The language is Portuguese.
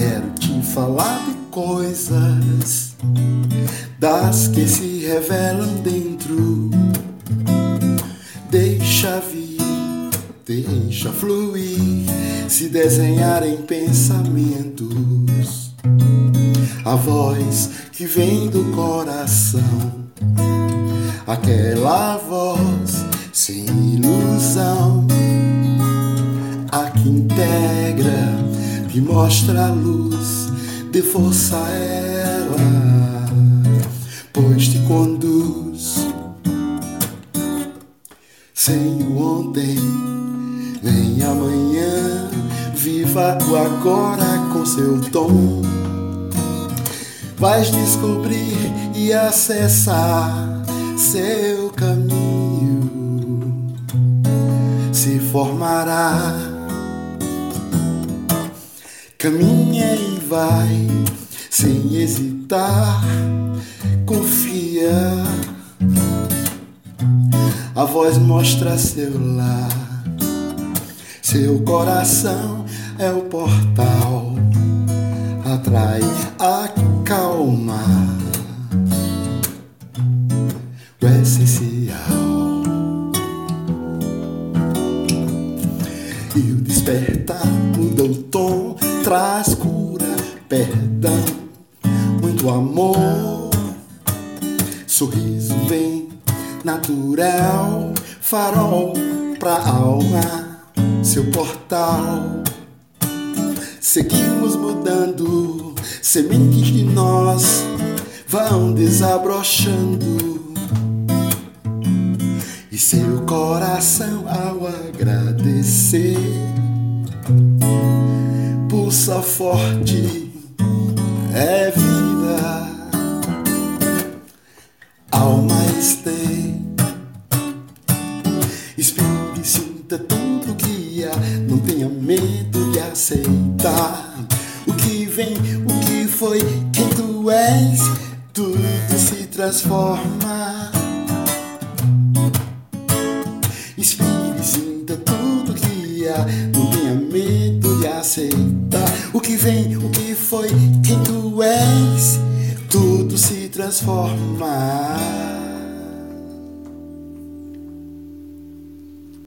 Quero te falar de coisas das que se revelam dentro. Deixa vir, deixa fluir, se desenhar em pensamentos. A voz que vem do coração, aquela voz sem ilusão, a que integra, que mostra a luz, de força a ela, pois te conduz. Sem o ontem, vem amanhã, viva o agora com seu tom. Vais descobrir e acessar seu caminho, se formará. Caminha e vai, sem hesitar, confia. A voz mostra seu lar, seu coração é o portal, atrai a calma, o essencial. E o despertar traz cura, perdão, muito amor. Sorriso vem natural, farol pra alma, seu portal. Seguimos mudando, sementes de nós vão desabrochando. E seu coração pulsa forte, é vida, alma este. Espire, sinta tudo há, não tenha medo de aceitar o que vem, o que foi, quem tu és, tudo se transforma. Inspire, sinta tudo há, não tenha medo de aceitar o que vem, o que foi, quem tu és, tudo se transforma.